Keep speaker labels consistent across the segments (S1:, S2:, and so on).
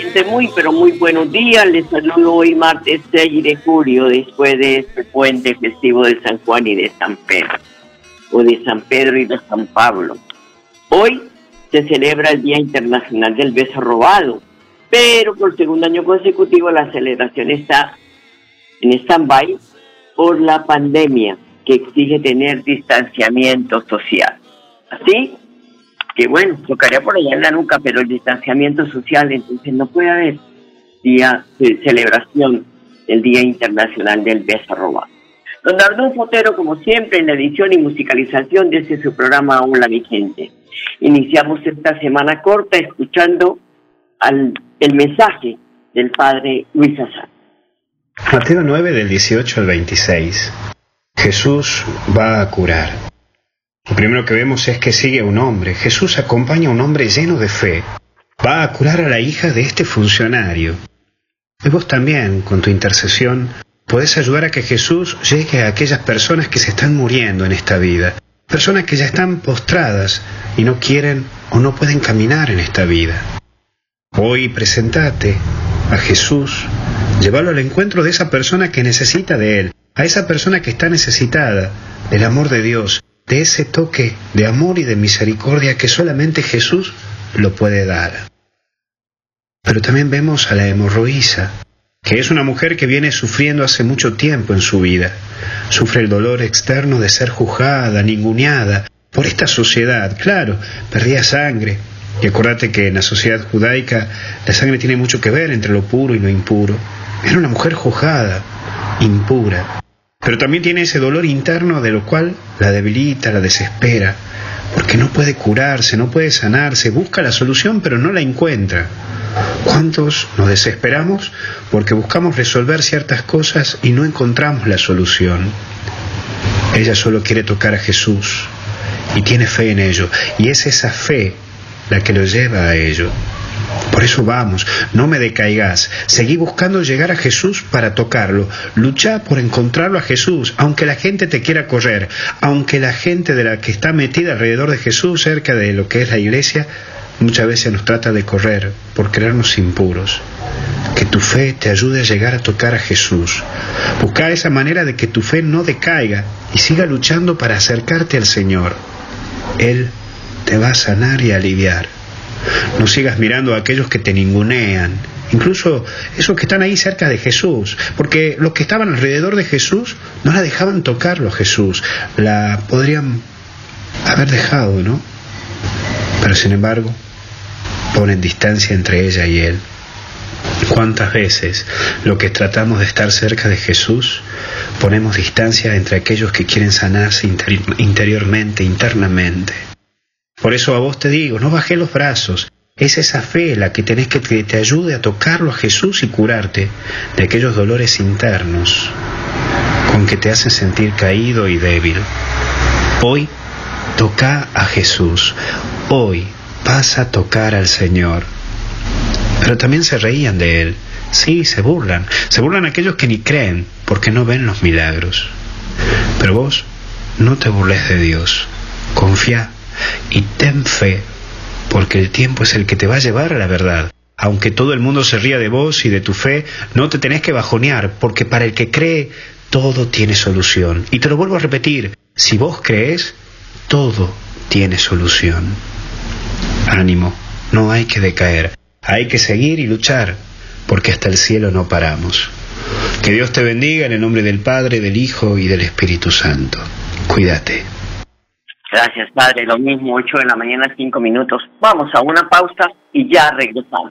S1: gente, muy, pero muy buenos días. Les saludo hoy martes 6 de julio, después de este puente festivo de San Juan y de San Pedro, o de San Pedro y de San Pablo. Hoy se celebra el Día Internacional del Beso Robado, pero por segundo año consecutivo la celebración está en stand-by por la pandemia que exige tener distanciamiento social. Así que bueno, tocaría por allá en la nuca, pero el distanciamiento social, entonces no puede haber día de celebración del Día Internacional del Beso Robado. Don Ardón Fotero, como siempre, en la edición y musicalización de este su programa Hola mi gente. Iniciamos esta semana corta escuchando al, el mensaje del padre Luis Azar.
S2: Mateo 9 del 18 al 26. Jesús va a curar. Lo primero que vemos es que sigue un hombre. Jesús acompaña a un hombre lleno de fe. Va a curar a la hija de este funcionario. Y vos también, con tu intercesión, podés ayudar a que Jesús llegue a aquellas personas que se están muriendo en esta vida. Personas que ya están postradas y no quieren o no pueden caminar en esta vida. Hoy presentate a Jesús, llévalo al encuentro de esa persona que necesita de Él, a esa persona que está necesitada del amor de Dios, de ese toque de amor y de misericordia que solamente Jesús lo puede dar. Pero también vemos a la hemorroísa, que es una mujer que viene sufriendo hace mucho tiempo en su vida. Sufre el dolor externo de ser juzgada, ninguneada por esta sociedad. Claro, perdía sangre. Y acuérdate que en la sociedad judaica la sangre tiene mucho que ver entre lo puro y lo impuro. Era una mujer juzgada, impura. Pero también tiene ese dolor interno de lo cual la debilita, la desespera, porque no puede curarse, no puede sanarse, busca la solución pero no la encuentra. ¿Cuántos nos desesperamos porque buscamos resolver ciertas cosas y no encontramos la solución? Ella solo quiere tocar a Jesús y tiene fe en ello, y es esa fe la que lo lleva a ello. Por eso vamos, no me decaigas, seguí buscando llegar a Jesús para tocarlo, lucha por encontrarlo a Jesús, aunque la gente te quiera correr, aunque la gente de la que está metida alrededor de Jesús, cerca de lo que es la iglesia, muchas veces nos trata de correr por creernos impuros. Que tu fe te ayude a llegar a tocar a Jesús. Busca esa manera de que tu fe no decaiga y siga luchando para acercarte al Señor. Él te va a sanar y aliviar. No sigas mirando a aquellos que te ningunean, incluso esos que están ahí cerca de Jesús, porque los que estaban alrededor de Jesús no la dejaban tocarlo Jesús, la podrían haber dejado, ¿no? Pero sin embargo, ponen distancia entre ella y él. ¿Cuántas veces lo que tratamos de estar cerca de Jesús ponemos distancia entre aquellos que quieren sanarse interi- interiormente, internamente? Por eso a vos te digo, no bajé los brazos. Es esa fe la que tenés que te ayude a tocarlo a Jesús y curarte de aquellos dolores internos con que te hacen sentir caído y débil. Hoy toca a Jesús. Hoy vas a tocar al Señor. Pero también se reían de él. Sí, se burlan. Se burlan aquellos que ni creen porque no ven los milagros. Pero vos no te burles de Dios. Confía y ten fe porque el tiempo es el que te va a llevar a la verdad. Aunque todo el mundo se ría de vos y de tu fe, no te tenés que bajonear, porque para el que cree, todo tiene solución. Y te lo vuelvo a repetir, si vos crees, todo tiene solución. Ánimo, no hay que decaer, hay que seguir y luchar, porque hasta el cielo no paramos. Que Dios te bendiga en el nombre del Padre, del Hijo y del Espíritu Santo. Cuídate.
S1: Gracias, Padre. Lo mismo, 8 de la mañana, 5 minutos. Vamos a una pausa y ya regresamos.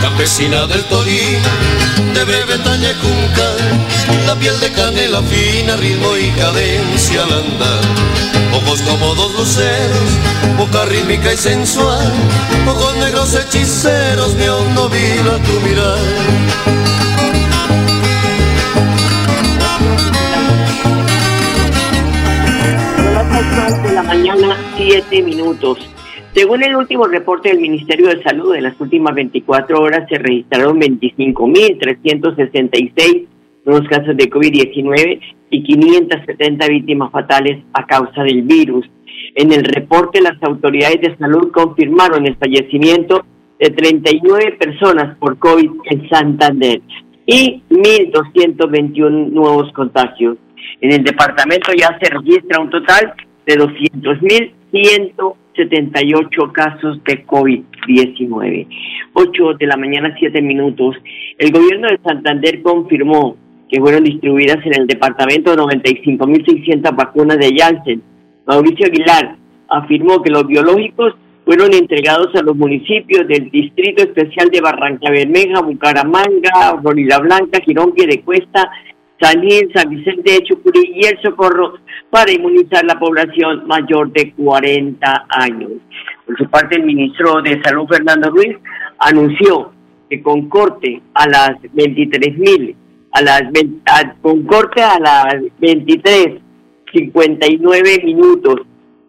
S3: campesina del Torino, de Bretaña Junca, la piel de canela fina, ritmo y cadencia al andar. Ojos como dos luceros, boca rítmica y sensual, ojos negros hechiceros, mi hondo vibra tu mirar.
S1: de la mañana, siete minutos. Según el último reporte del Ministerio de Salud, en las últimas 24 horas se registraron 25.366 nuevos casos de COVID-19 y 570 víctimas fatales a causa del virus. En el reporte, las autoridades de salud confirmaron el fallecimiento de 39 personas por COVID en Santander y 1.221 nuevos contagios. En el departamento ya se registra un total de 200.100 78 casos de COVID-19. 8 de la mañana, 7 minutos. El gobierno de Santander confirmó que fueron distribuidas en el departamento 95.600 vacunas de Janssen. Mauricio Aguilar afirmó que los biológicos fueron entregados a los municipios del Distrito Especial de Barranca Bermeja, Bucaramanga, Florida Blanca, Girón, de Cuesta, San San Vicente de Chucurí y El Socorro para inmunizar la población mayor de 40 años. Por su parte, el ministro de Salud, Fernando Ruiz, anunció que con corte a las 23 mil, a las, con corte a las 23, 59 minutos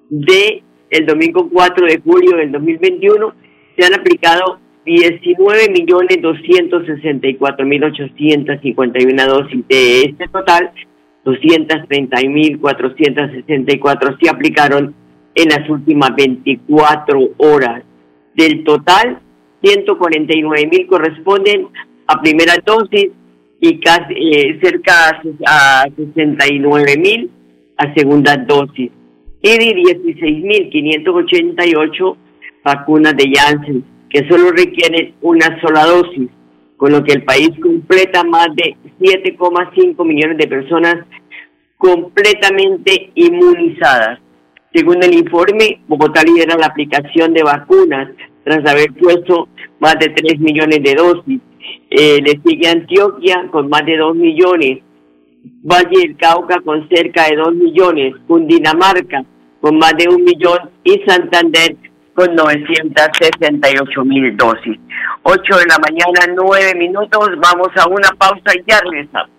S1: de el domingo 4 de julio del 2021, se han aplicado 19.264.851 dosis. De este total, 230.464 se aplicaron en las últimas 24 horas. Del total, 149.000 corresponden a primera dosis y casi eh, cerca a 69.000 a segunda dosis. Y de 16.588 vacunas de Janssen que solo requieren una sola dosis, con lo que el país completa más de 7,5 millones de personas completamente inmunizadas. Según el informe, Bogotá lidera la aplicación de vacunas tras haber puesto más de 3 millones de dosis. Eh, le sigue Antioquia con más de 2 millones, Valle del Cauca con cerca de 2 millones, Cundinamarca con más de un millón y Santander con 968 mil dosis. 8 de la mañana, 9 minutos, vamos a una pausa y ya regresamos.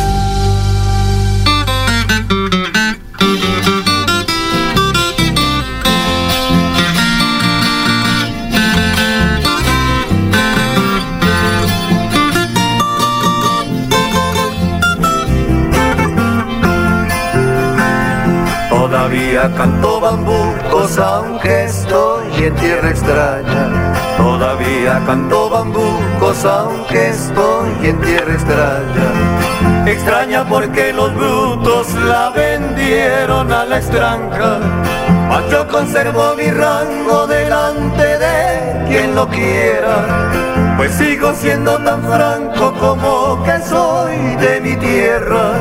S3: Todavía canto bambucos aunque estoy en tierra extraña. Todavía canto bambucos aunque estoy en tierra extraña. Extraña porque los brutos la vendieron a la extranjera. Mas yo conservo mi rango delante de quien lo quiera. Pues sigo siendo tan franco como que soy de mi tierra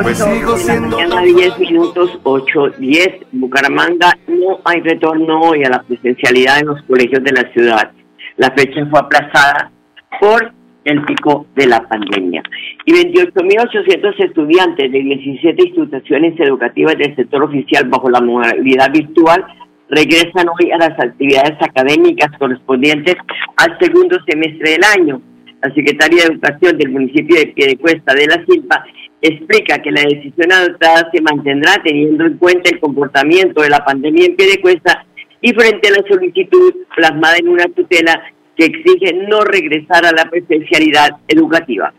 S3: pues sigo siendo...
S1: Mañana 10 minutos, 8, 10, Bucaramanga, no hay retorno hoy a la presencialidad en los colegios de la ciudad. La fecha fue aplazada por el pico de la pandemia. Y 28.800 estudiantes de 17 instituciones educativas del sector oficial bajo la modalidad virtual regresan hoy a las actividades académicas correspondientes al segundo semestre del año. La Secretaría de Educación del municipio de Piedecuesta de la Silva explica que la decisión adoptada se mantendrá teniendo en cuenta el comportamiento de la pandemia en pie de cuesta y frente a la solicitud plasmada en una tutela que exige no regresar a la presencialidad educativa.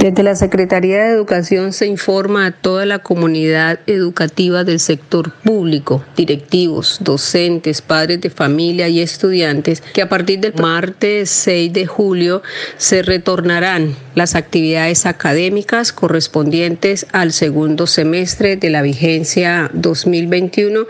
S4: Desde la Secretaría de Educación se informa a toda la comunidad educativa del sector público, directivos, docentes, padres de familia y estudiantes que a partir del martes 6 de julio se retornarán las actividades académicas correspondientes al segundo semestre de la vigencia 2021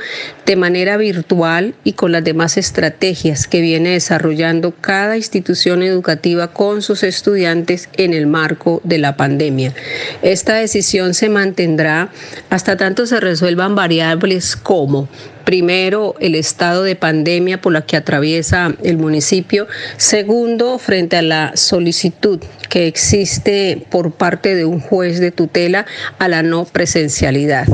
S4: de manera virtual y con las demás estrategias que viene desarrollando cada institución educativa con sus estudiantes en el marco de la pandemia. Esta decisión se mantendrá hasta tanto se resuelvan variables como Primero, el estado de pandemia por la que atraviesa el municipio. Segundo, frente a la solicitud que existe por parte de un juez de tutela a la no presencialidad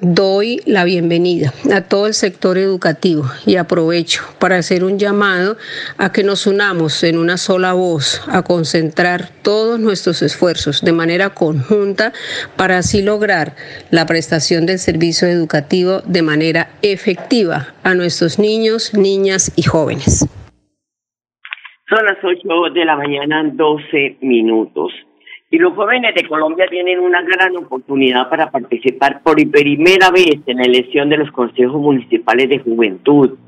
S4: doy la bienvenida a todo el sector educativo y aprovecho para hacer un llamado a que nos unamos en una sola voz, a concentrar todos nuestros esfuerzos de manera conjunta para así lograr la prestación del servicio educativo de manera efectiva a nuestros niños, niñas y jóvenes.
S1: Son las 8 de la mañana, 12 minutos. Y los jóvenes de Colombia tienen una gran oportunidad para participar por primera vez en la elección de los consejos municipales de juventud.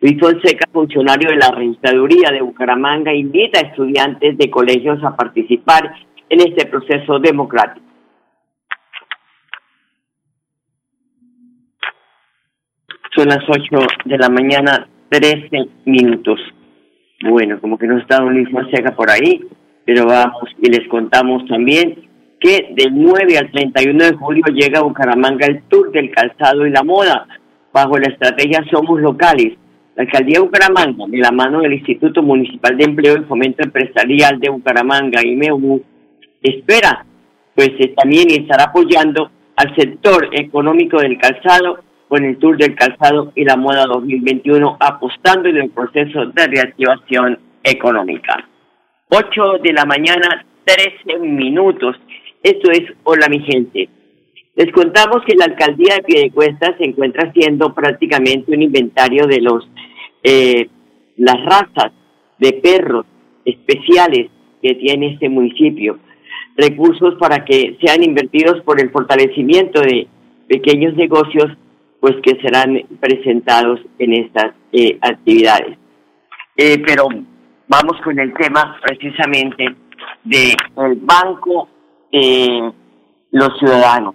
S1: Luis Fonseca, funcionario de la registraduría de Bucaramanga, invita a estudiantes de colegios a participar en este proceso democrático. Son las 8 de la mañana, 13 minutos. Bueno, como que no está Luis Fonseca por ahí pero vamos y les contamos también que del 9 al 31 de julio llega a Bucaramanga el Tour del Calzado y la Moda, bajo la estrategia Somos Locales. La Alcaldía de Bucaramanga, de la mano del Instituto Municipal de Empleo y Fomento Empresarial de Bucaramanga, IMEU, espera pues eh, también estar apoyando al sector económico del calzado con el Tour del Calzado y la Moda 2021, apostando en el proceso de reactivación económica. 8 de la mañana, 13 minutos. Esto es Hola mi gente. Les contamos que la alcaldía de Piedecuesta se encuentra haciendo prácticamente un inventario de los eh, las razas de perros especiales que tiene este municipio, recursos para que sean invertidos por el fortalecimiento de pequeños negocios, pues que serán presentados en estas eh, actividades. Eh, pero vamos con el tema precisamente del Banco de los Ciudadanos,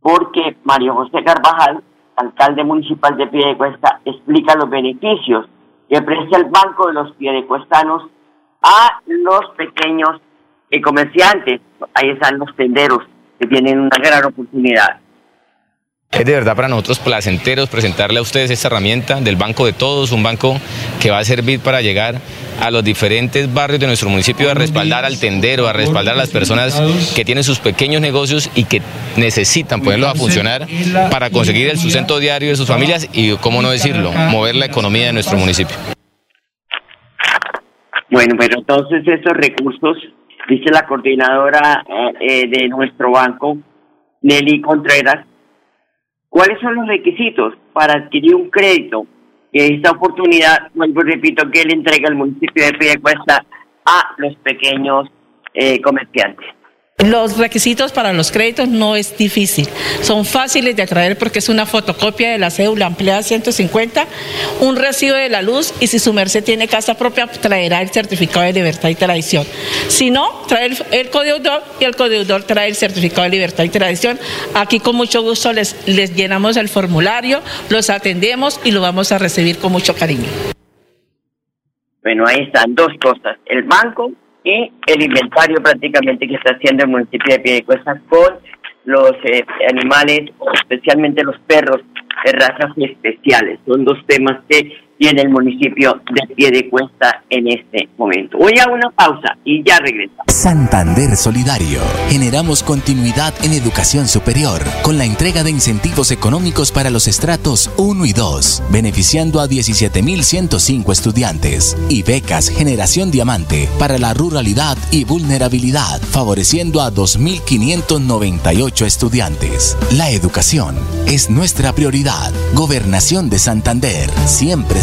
S1: porque Mario José Carvajal, alcalde municipal de Piedecuesta, explica los beneficios que presta el Banco de los Piedecuestanos a los pequeños comerciantes. Ahí están los tenderos que tienen una gran oportunidad.
S5: Es de verdad para nosotros placenteros presentarle a ustedes esta herramienta del Banco de Todos, un banco que va a servir para llegar a los diferentes barrios de nuestro municipio, a respaldar al tendero, a respaldar a las personas que tienen sus pequeños negocios y que necesitan ponerlos a funcionar para conseguir el sustento diario de sus familias y, cómo no decirlo, mover la economía de nuestro municipio.
S1: Bueno, pero entonces estos recursos, dice la coordinadora eh, eh, de nuestro banco, Nelly Contreras, ¿Cuáles son los requisitos para adquirir un crédito? Esta oportunidad, vuelvo repito, que le entrega el municipio de Piedecuesta a los pequeños eh, comerciantes.
S6: Los requisitos para los créditos no es difícil, son fáciles de atraer porque es una fotocopia de la cédula empleada 150, un recibo de la luz y si su merced tiene casa propia traerá el certificado de libertad y tradición. Si no, trae el, el codeudor y el codeudor trae el certificado de libertad y tradición. Aquí con mucho gusto les, les llenamos el formulario, los atendemos y lo vamos a recibir con mucho cariño.
S1: Bueno, ahí están dos cosas, el banco y el inventario prácticamente que está haciendo el municipio de Piedecuesta con los eh, animales, especialmente los perros de razas especiales. Son dos temas que tiene el municipio de Piedecuesta en este momento. Voy a una pausa y ya regreso.
S7: Santander Solidario. Generamos continuidad en educación superior con la entrega de incentivos económicos para los estratos 1 y 2, beneficiando a 17.105 estudiantes y becas Generación Diamante para la ruralidad y vulnerabilidad, favoreciendo a 2.598 estudiantes. La educación es nuestra prioridad. Gobernación de Santander, siempre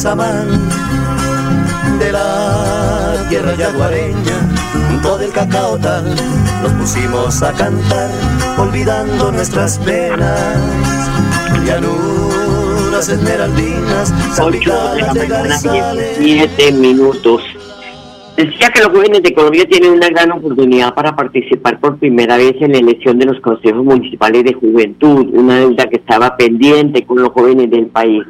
S3: Samán de la tierra yaguareña, junto del cacaotal, nos pusimos a cantar, olvidando nuestras penas. Llanuras esmeraldinas,
S1: 8 de la
S3: salpicadas de garzales.
S1: 17 minutos. Decía que los jóvenes de Colombia tienen una gran oportunidad para participar por primera vez en la elección de los consejos municipales de juventud, una deuda que estaba pendiente con los jóvenes del país.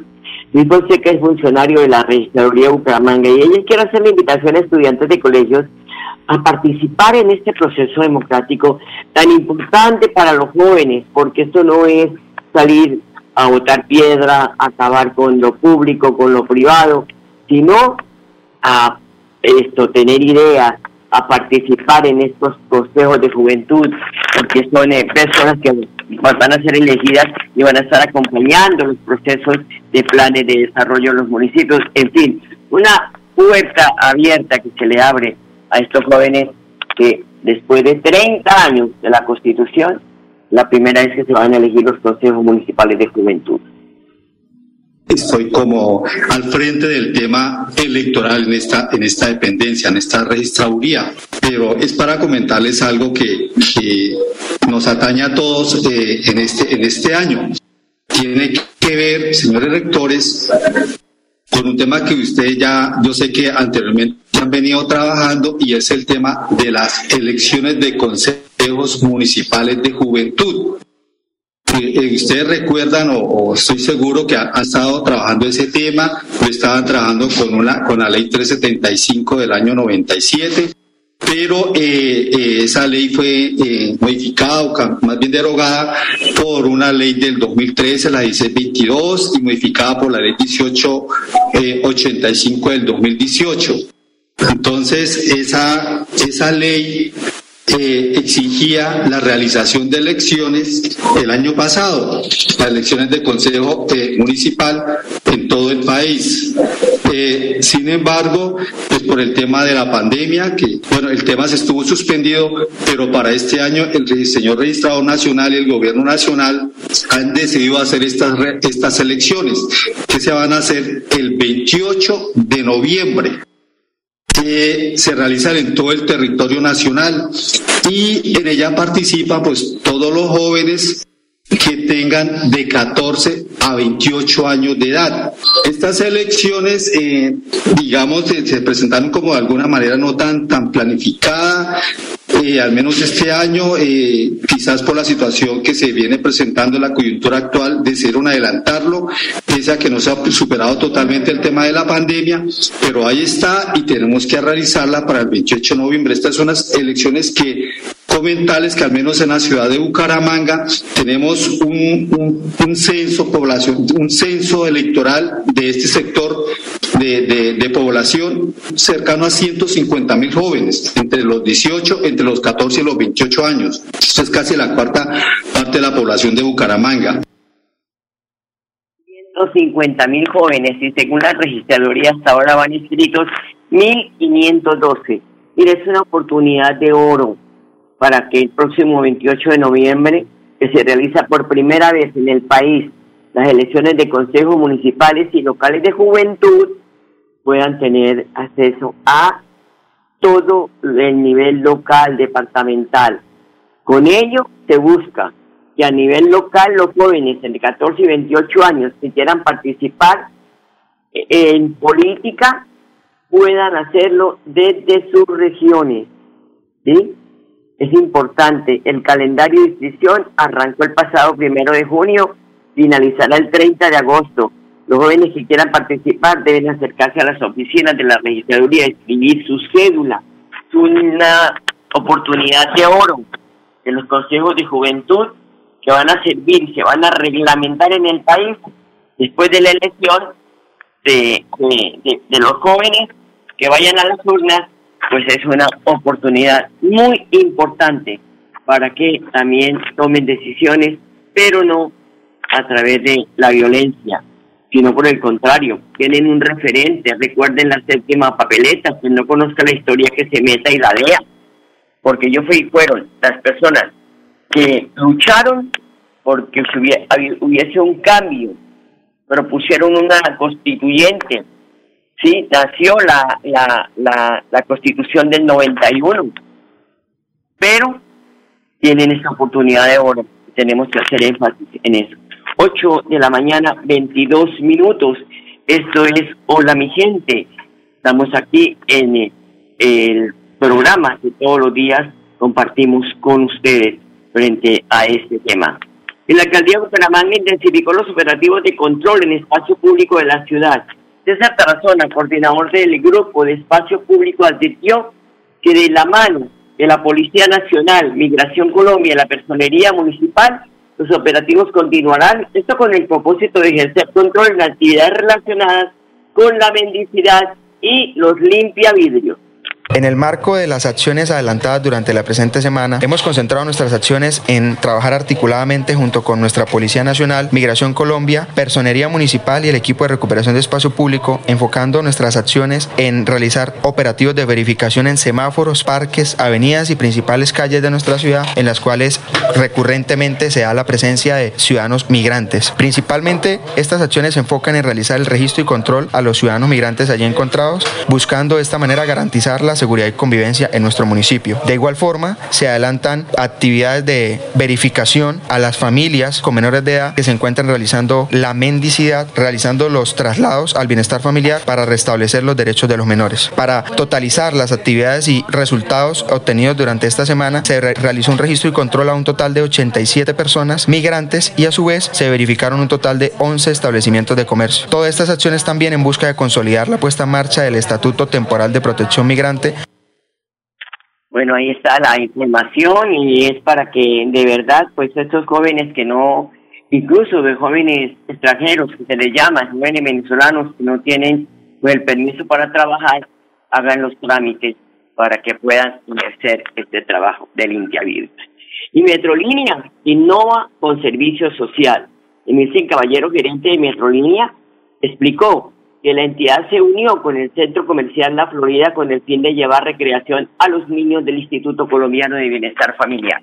S1: Luis Fonseca es funcionario de la registraduría de Bucaramanga y ella quiere hacer la invitación a estudiantes de colegios a participar en este proceso democrático tan importante para los jóvenes, porque esto no es salir a botar piedra, acabar con lo público, con lo privado, sino a esto, tener ideas, a participar en estos consejos de juventud, porque son eh, personas que van a ser elegidas y van a estar acompañando los procesos de planes de desarrollo en los municipios, en fin, una puerta abierta que se le abre a estos jóvenes que después de 30 años de la Constitución, la primera vez que se van a elegir los consejos municipales de juventud.
S8: Estoy como al frente del tema electoral en esta, en esta dependencia, en esta registraduría. Pero es para comentarles algo que, nos atañe a todos eh, en, este, en este año. Tiene que ver, señores rectores, con un tema que ustedes ya, yo sé que anteriormente han venido trabajando y es el tema de las elecciones de consejos municipales de juventud. Eh, eh, ustedes recuerdan o, estoy seguro que han ha estado trabajando ese tema, lo estaban trabajando con una con la ley 375 del año 97, pero eh, eh, esa ley fue eh, modificada o más bien derogada por una ley del 2013, la 1622, y modificada por la ley 1885 del 2018. Entonces, esa, esa ley eh, exigía la realización de elecciones el año pasado, las elecciones de Consejo eh, Municipal en todo el país. Eh, sin embargo, pues por el tema de la pandemia, que bueno, el tema se estuvo suspendido, pero para este año el señor registrador nacional y el gobierno nacional han decidido hacer estas, estas elecciones que se van a hacer el 28 de noviembre que se realizan en todo el territorio nacional y en ella participan pues todos los jóvenes que tengan de 14 a 28 años de edad. Estas elecciones, eh, digamos, se presentaron como de alguna manera no tan, tan planificada, eh, al menos este año, eh, quizás por la situación que se viene presentando en la coyuntura actual, decidieron adelantarlo, pese a que no se ha superado totalmente el tema de la pandemia, pero ahí está y tenemos que realizarla para el 28 de noviembre. Estas son las elecciones que comentarles que al menos en la ciudad de Bucaramanga tenemos un, censo un censo electoral de este sector de, de, población cercano a 150 mil jóvenes, entre los 18, entre los 14 y los 28 años. Esto es casi la cuarta parte de la población de Bucaramanga.
S1: 150 mil jóvenes y según la registraduría hasta ahora van inscritos 1.512. Mira, es una oportunidad de oro para que el próximo 28 de noviembre, que se realiza por primera vez en el país las elecciones de consejos municipales y locales de juventud, puedan tener acceso a todo el nivel local, departamental. Con ello se busca que a nivel local los jóvenes entre 14 y 28 años que quieran participar en política puedan hacerlo desde sus regiones. ¿sí? es importante. El calendario de inscripción arrancó el pasado primero de junio, finalizará el 30 de agosto. Los jóvenes que quieran participar deben acercarse a las oficinas de la registraduría, escribir su cédula. Es una oportunidad de oro de los consejos de juventud que van a servir, se van a reglamentar en el país después de la elección de, de los jóvenes que vayan a las urnas pues es una oportunidad muy importante para que también tomen decisiones, pero no a través de la violencia, sino por el contrario, tienen un referente, recuerden la séptima papeleta, quien no conozca la historia que se meta y la lea, porque yo fui, fueron las personas que lucharon porque hubiese un cambio, propusieron una constituyente, Sí, nació la, la, la, la constitución del 91, pero tienen esa oportunidad de oro. Tenemos que hacer énfasis en eso. 8 de la mañana, 22 minutos. Esto es Hola mi gente. Estamos aquí en el programa que todos los días compartimos con ustedes frente a este tema. En la alcaldía de Bucaramanga intensificó los operativos de control en espacio público de la ciudad César Tarazona, coordinador del Grupo de Espacio Público, advirtió que de la mano de la Policía Nacional, Migración Colombia y la Personería Municipal, los operativos continuarán, esto con el propósito de ejercer control en actividades relacionadas con la mendicidad y los limpia vidrios.
S9: En el marco de las acciones adelantadas durante la presente semana, hemos concentrado nuestras acciones en trabajar articuladamente junto con nuestra Policía Nacional, Migración Colombia, Personería Municipal y el equipo de recuperación de espacio público, enfocando nuestras acciones en realizar operativos de verificación en semáforos, parques, avenidas y principales calles de nuestra ciudad, en las cuales recurrentemente se da la presencia de ciudadanos migrantes. Principalmente, estas acciones se enfocan en realizar el registro y control a los ciudadanos migrantes allí encontrados, buscando de esta manera garantizar las seguridad y convivencia en nuestro municipio. De igual forma, se adelantan actividades de verificación a las familias con menores de edad que se encuentran realizando la mendicidad, realizando los traslados al bienestar familiar para restablecer los derechos de los menores. Para totalizar las actividades y resultados obtenidos durante esta semana, se realizó un registro y control a un total de 87 personas migrantes y a su vez se verificaron un total de 11 establecimientos de comercio. Todas estas acciones también en busca de consolidar la puesta en marcha del Estatuto Temporal de Protección Migrante
S1: bueno, ahí está la información y es para que de verdad, pues estos jóvenes que no, incluso de jóvenes extranjeros que se les llama, jóvenes venezolanos que no tienen pues, el permiso para trabajar, hagan los trámites para que puedan ejercer este trabajo de limpia vida. Y Metrolínea innova con servicio social. Emilcin Caballero, gerente de Metrolínea, explicó que la entidad se unió con el Centro Comercial La Florida con el fin de llevar recreación a los niños del Instituto Colombiano de Bienestar Familiar.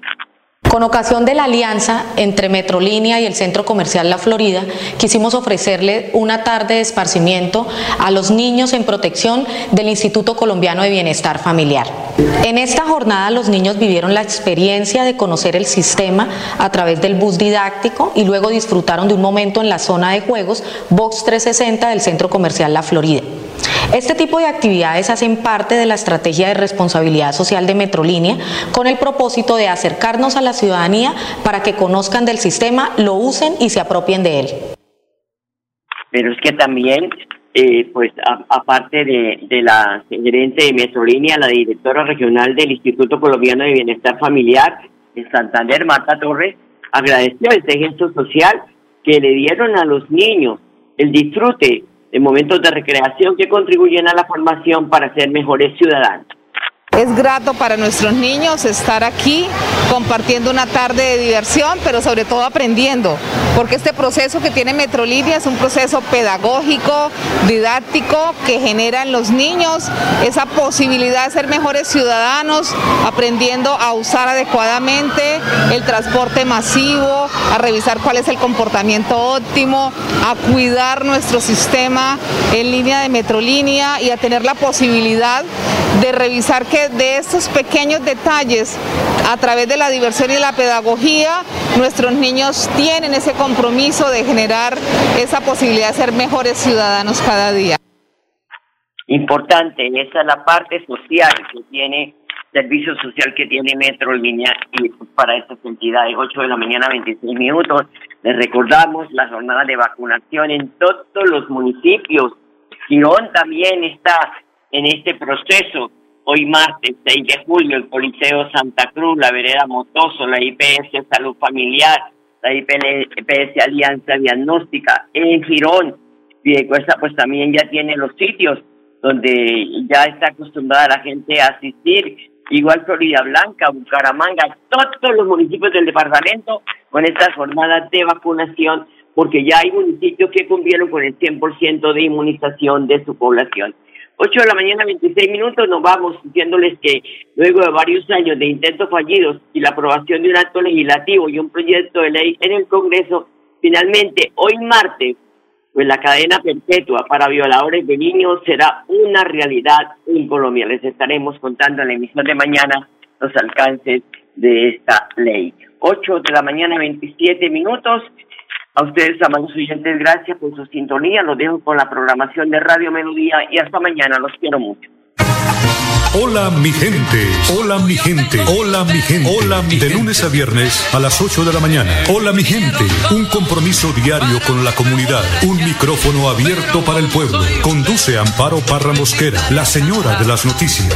S10: Con ocasión de la alianza entre Metrolínea y el Centro Comercial La Florida, quisimos ofrecerle una tarde de esparcimiento a los niños en protección del Instituto Colombiano de Bienestar Familiar. En esta jornada los niños vivieron la experiencia de conocer el sistema a través del bus didáctico y luego disfrutaron de un momento en la zona de juegos Box 360 del Centro Comercial La Florida. Este tipo de actividades hacen parte de la estrategia de responsabilidad social de Metrolínea con el propósito de acercarnos a la ciudadanía para que conozcan del sistema, lo usen y se apropien de él.
S1: Pero es que también, eh, pues aparte de, la gerente de Metrolínea, la directora regional del Instituto Colombiano de Bienestar Familiar en Santander, Marta Torres, agradeció este gesto social que le dieron a los niños, el disfrute de momentos de recreación que contribuyen a la formación para ser mejores ciudadanos.
S11: Es grato para nuestros niños estar aquí compartiendo una tarde de diversión, pero sobre todo aprendiendo, porque este proceso que tiene Metrolínea es un proceso pedagógico, didáctico, que genera en los niños esa posibilidad de ser mejores ciudadanos, aprendiendo a usar adecuadamente el transporte masivo, a revisar cuál es el comportamiento óptimo, a cuidar nuestro sistema en línea de Metrolínea y a tener la posibilidad de revisar que de estos pequeños detalles, a través de la diversión y la pedagogía, nuestros niños tienen ese compromiso de generar esa posibilidad de ser mejores ciudadanos cada día.
S1: Importante, esa es la parte social que tiene, servicio social que tiene Metro Línea y para estas entidades, 8 de la mañana, 26 minutos. Les recordamos la jornada de vacunación en todos los municipios. Girón también está en este proceso. Hoy martes 6 de julio, el Coliseo Santa Cruz, la Vereda Motoso, la IPS Salud Familiar, la IPS Alianza Diagnóstica, en Girón, Piedecuesta pues también ya tiene los sitios donde ya está acostumbrada la gente a asistir, igual Florida Blanca, Bucaramanga, todos los municipios del departamento con estas jornadas de vacunación, porque ya hay municipios que cumplieron con el 100% de inmunización de su población. 8 de la mañana, 26 minutos, nos vamos diciéndoles que luego de varios años de intentos fallidos y la aprobación de un acto legislativo y un proyecto de ley en el Congreso, finalmente hoy martes, pues la cadena perpetua para violadores de niños será una realidad en Colombia. Les estaremos contando en la emisión de mañana los alcances de esta ley. 8 de la mañana, 27 minutos. A ustedes, amados oyentes, gracias por su sintonía. Los dejo con la programación de Radio Melodía y hasta mañana. Los quiero mucho.
S12: Hola mi gente, hola mi gente, hola mi gente, hola mi De lunes a viernes a las 8 de la mañana. Hola mi gente, un compromiso diario con la comunidad, un micrófono abierto para el pueblo. Conduce Amparo Parra Mosquera, la señora de las noticias.